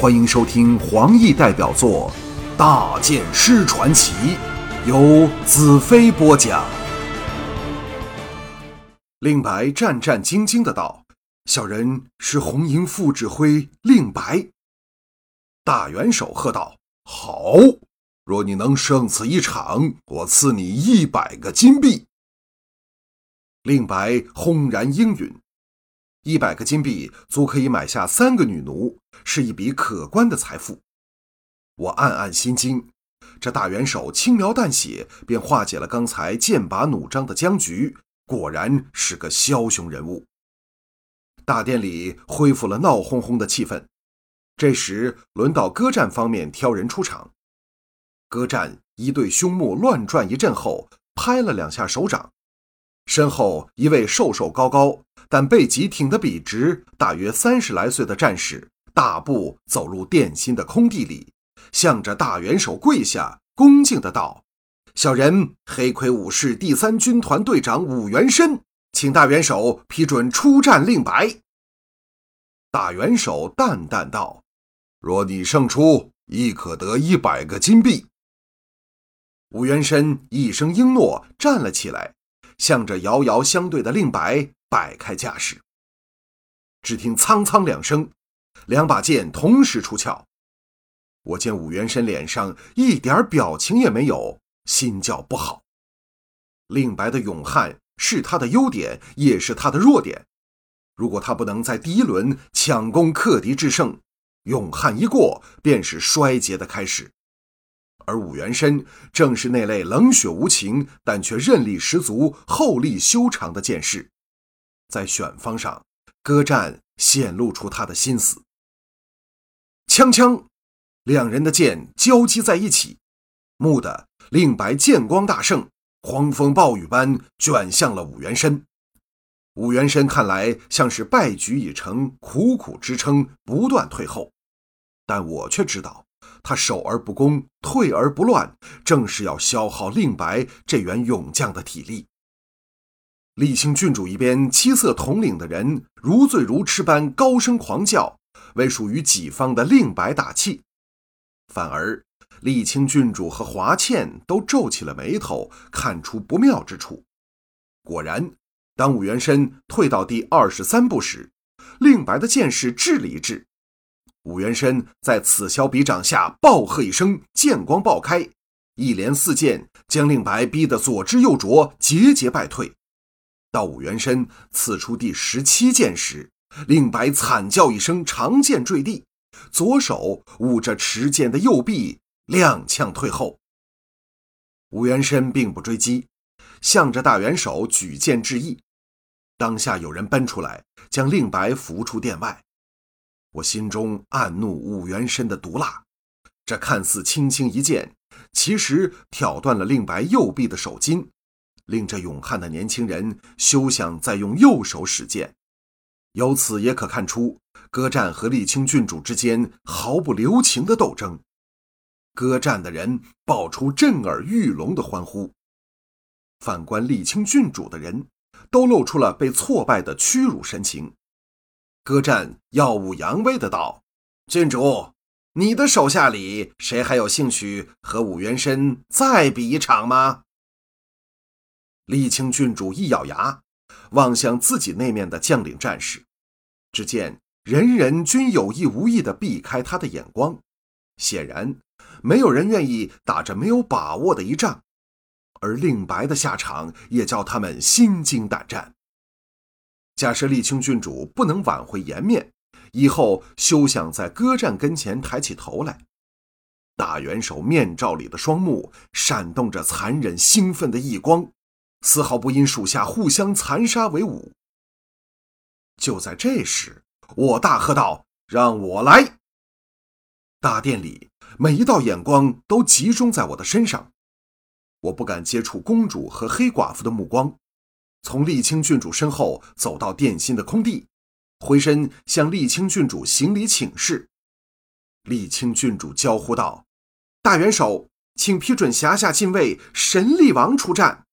欢迎收听黄奕代表作《大剑师传奇》，由子飞播讲。令白战战兢兢的道：“小人是红营副指挥令白。”大元首喝道：“好！若你能胜此一场，我赐你一百个金币。”令白轰然应允。一百个金币足可以买下三个女奴，是一笔可观的财富。我暗暗心惊，这大元首轻描淡写便化解了刚才剑拔弩张的僵局，果然是个枭雄人物。大殿里恢复了闹哄哄的气氛。这时轮到歌战方面挑人出场。歌战一对胸目乱转一阵后，拍了两下手掌。身后一位瘦瘦高高，但背脊挺得笔直，大约三十来岁的战士，大步走入殿心的空地里，向着大元首跪下，恭敬的道：“小人黑魁武士第三军团队长武元申，请大元首批准出战令白。”大元首淡淡道：“若你胜出，亦可得一百个金币。”武元申一声应诺，站了起来。向着遥遥相对的令白摆开架势，只听“苍苍”两声，两把剑同时出鞘。我见武元申脸上一点表情也没有，心叫不好。令白的勇悍是他的优点，也是他的弱点。如果他不能在第一轮抢攻克敌制胜，勇悍一过，便是衰竭的开始。而武元申正是那类冷血无情，但却韧力十足、厚力修长的剑士，在选方上，歌战显露出他的心思。锵锵，两人的剑交击在一起，蓦地，令白剑光大盛，狂风暴雨般卷向了武元申。武元申看来像是败局已成，苦苦支撑，不断退后，但我却知道。他守而不攻，退而不乱，正是要消耗令白这员勇将的体力。沥青郡主一边七色统领的人如醉如痴般高声狂叫，为属于己方的令白打气；反而沥青郡主和华倩都皱起了眉头，看出不妙之处。果然，当武元申退到第二十三步时，令白的剑势滞了一滞。武元申在此消彼长下暴喝一声，剑光爆开，一连四剑将令白逼得左支右拙，节节败退。到武元申刺出第十七剑时，令白惨叫一声，长剑坠地，左手捂着持剑的右臂，踉跄退后。武元申并不追击，向着大元首举剑致意。当下有人奔出来，将令白扶出殿外。我心中暗怒五元申的毒辣，这看似轻轻一剑，其实挑断了令白右臂的手筋，令这勇悍的年轻人休想再用右手使剑。由此也可看出，歌战和沥青郡主之间毫不留情的斗争。歌战的人爆出震耳欲聋的欢呼，反观沥青郡主的人，都露出了被挫败的屈辱神情。歌战耀武扬威的道：“郡主，你的手下里谁还有兴趣和武元申再比一场吗？”沥青郡主一咬牙，望向自己那面的将领战士，只见人人均有意无意地避开他的眼光，显然没有人愿意打着没有把握的一仗，而令白的下场也叫他们心惊胆战。假设丽青郡主不能挽回颜面，以后休想在歌战跟前抬起头来。大元首面罩里的双目闪动着残忍兴奋的异光，丝毫不因属下互相残杀为伍。就在这时，我大喝道：“让我来！”大殿里每一道眼光都集中在我的身上，我不敢接触公主和黑寡妇的目光。从沥青郡主身后走到殿心的空地，回身向沥青郡主行礼请示。沥青郡主娇呼道：“大元首，请批准辖下禁卫神力王出战。”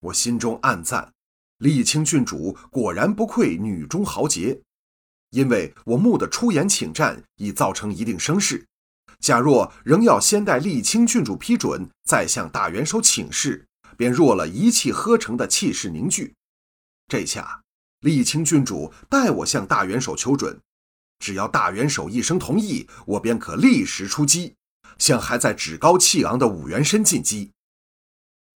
我心中暗赞：沥青郡主果然不愧女中豪杰。因为我目的出言请战，已造成一定声势。假若仍要先待沥青郡主批准，再向大元首请示，便弱了一气呵成的气势凝聚。这下，沥青郡主代我向大元首求准，只要大元首一声同意，我便可立时出击，向还在趾高气昂的武元申进击。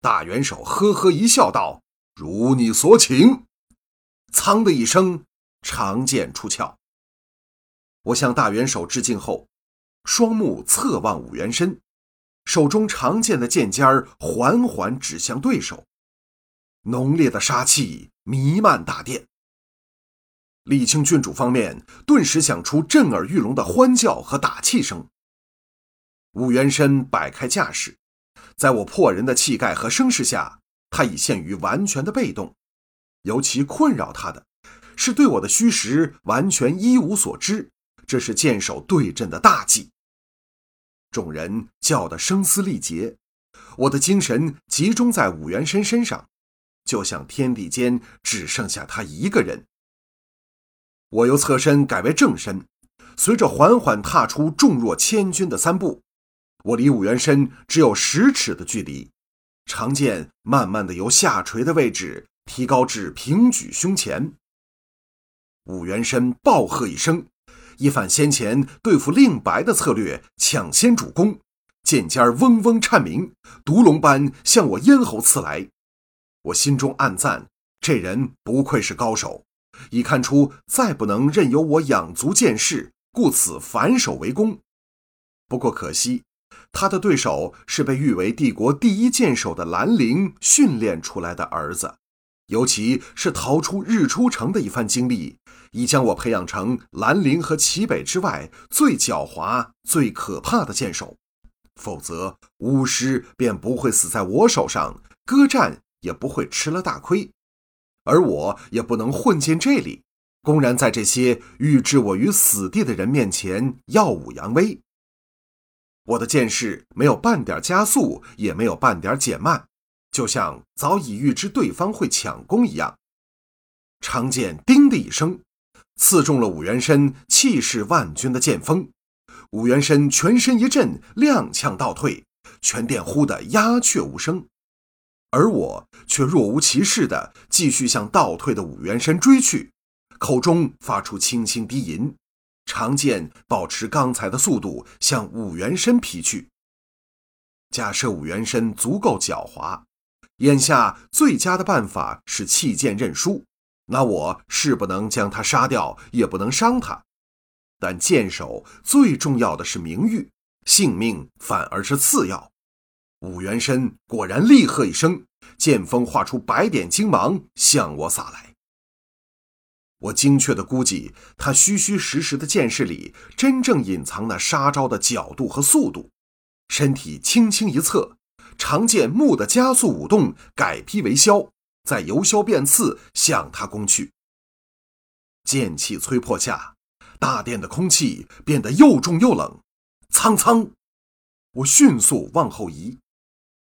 大元首呵呵一笑，道：“如你所请。”噌的一声，长剑出鞘。我向大元首致敬后。双目侧望武元申，手中长剑的剑尖儿缓缓指向对手，浓烈的杀气弥漫大殿。李清郡主方面顿时响出震耳欲聋的欢叫和打气声。武元深摆开架势，在我破人的气概和声势下，他已陷于完全的被动。尤其困扰他的，是对我的虚实完全一无所知。这是剑手对阵的大忌。众人叫得声嘶力竭，我的精神集中在武元申身上，就像天地间只剩下他一个人。我由侧身改为正身，随着缓缓踏出重若千钧的三步，我离武元申只有十尺的距离，长剑慢慢的由下垂的位置提高至平举胸前。武元申暴喝一声。一反先前对付令白的策略，抢先主攻，剑尖嗡嗡颤鸣，毒龙般向我咽喉刺来。我心中暗赞：这人不愧是高手，已看出再不能任由我养足剑势，故此反手为攻。不过可惜，他的对手是被誉为帝国第一剑手的兰陵训练出来的儿子。尤其是逃出日出城的一番经历，已将我培养成兰陵和齐北之外最狡猾、最可怕的剑手。否则，巫师便不会死在我手上，歌战也不会吃了大亏，而我也不能混进这里，公然在这些欲置我于死地的人面前耀武扬威。我的剑势没有半点加速，也没有半点减慢。就像早已预知对方会抢攻一样，长剑“叮”的一声，刺中了武元申气势万钧的剑锋。武元申全身一震，踉跄倒退，全殿忽的鸦雀无声，而我却若无其事的继续向倒退的武元申追去，口中发出轻轻低吟，长剑保持刚才的速度向武元申劈去。假设武元申足够狡猾。眼下最佳的办法是弃剑认输，那我是不能将他杀掉，也不能伤他。但剑手最重要的是名誉，性命反而是次要。武元申果然厉喝一声，剑锋化出百点金芒向我洒来。我精确的估计，他虚虚实实的剑势里真正隐藏那杀招的角度和速度，身体轻轻一侧。长剑蓦地加速舞动，改劈为削，在由削变刺，向他攻去。剑气催迫下，大殿的空气变得又重又冷。苍苍，我迅速往后移，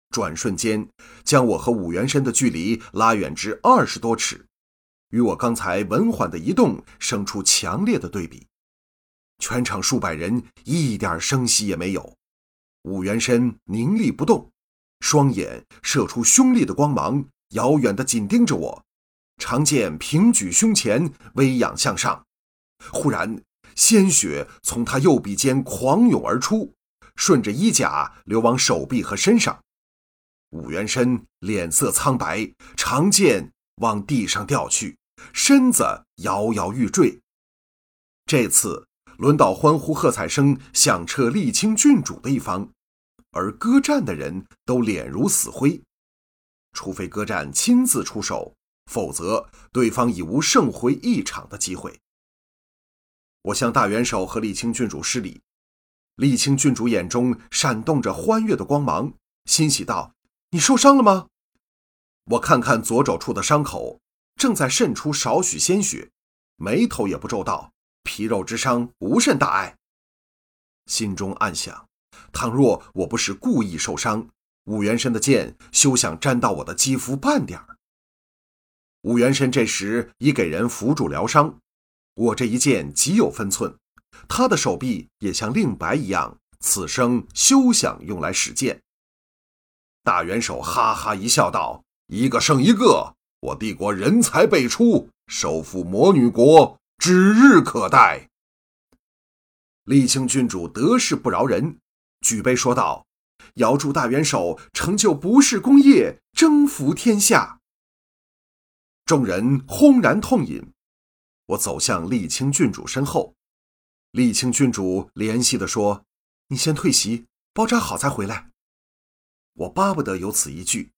转瞬间将我和武元身的距离拉远至二十多尺，与我刚才稳缓的移动生出强烈的对比。全场数百人一点声息也没有，武元身凝立不动。双眼射出凶厉的光芒，遥远的紧盯着我。长剑平举胸前，微仰向上。忽然，鲜血从他右臂间狂涌而出，顺着衣甲流往手臂和身上。武元申脸色苍白，长剑往地上掉去，身子摇摇欲坠。这次轮到欢呼喝彩声响彻沥青郡主的一方。而歌战的人都脸如死灰，除非歌战亲自出手，否则对方已无胜回一场的机会。我向大元首和沥青郡主施礼，沥青郡主眼中闪动着欢悦的光芒，欣喜道：“你受伤了吗？”我看看左肘处的伤口，正在渗出少许鲜血，眉头也不皱道：“皮肉之伤，无甚大碍。”心中暗想。倘若我不是故意受伤，武元申的剑休想沾到我的肌肤半点儿。武元申这时已给人扶住疗伤，我这一剑极有分寸，他的手臂也像令白一样，此生休想用来使剑。大元首哈哈一笑，道：“一个胜一个，我帝国人才辈出，收复魔女国指日可待。”沥青郡主得势不饶人，举杯说道：“遥祝大元首成就不世功业，征服天下。”众人轰然痛饮。我走向沥青郡主身后，沥青郡主怜惜地说：“你先退席，包扎好再回来。”我巴不得有此一句。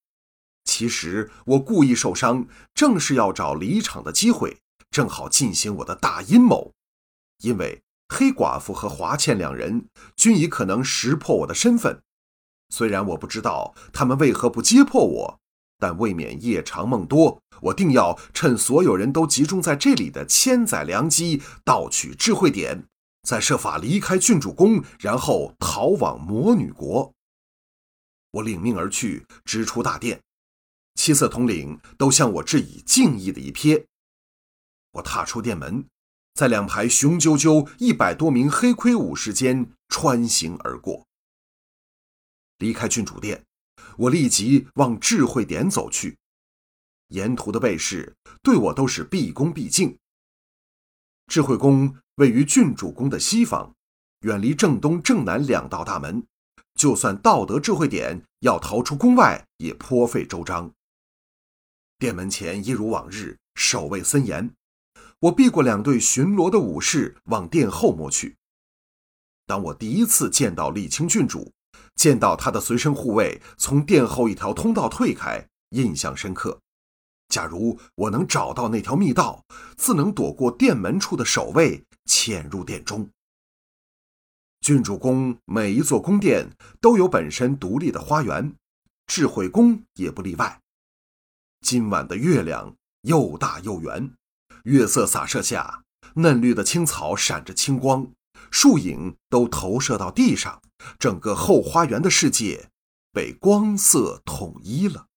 其实我故意受伤，正是要找离场的机会，正好进行我的大阴谋。因为黑寡妇和华倩两人均已可能识破我的身份，虽然我不知道他们为何不揭破我。但未免夜长梦多，我定要趁所有人都集中在这里的千载良机，盗取智慧点，再设法离开郡主宫，然后逃往魔女国。我领命而去，直出大殿，七色统领都向我致以敬意的一瞥。我踏出殿门，在两排雄赳赳一百多名黑盔武士间穿行而过，离开郡主殿。我立即往智慧点走去，沿途的卫士对我都是毕恭毕敬。智慧宫位于郡主宫的西方，远离正东、正南两道大门，就算道德智慧点，要逃出宫外也颇费周章。殿门前一如往日，守卫森严。我避过两队巡逻的武士，往殿后摸去。当我第一次见到沥青郡主。见到他的随身护卫从殿后一条通道退开，印象深刻。假如我能找到那条密道，自能躲过殿门处的守卫，潜入殿中。郡主宫每一座宫殿都有本身独立的花园，智慧宫也不例外。今晚的月亮又大又圆，月色洒射下，嫩绿的青草闪着青光，树影都投射到地上。整个后花园的世界被光色统一了。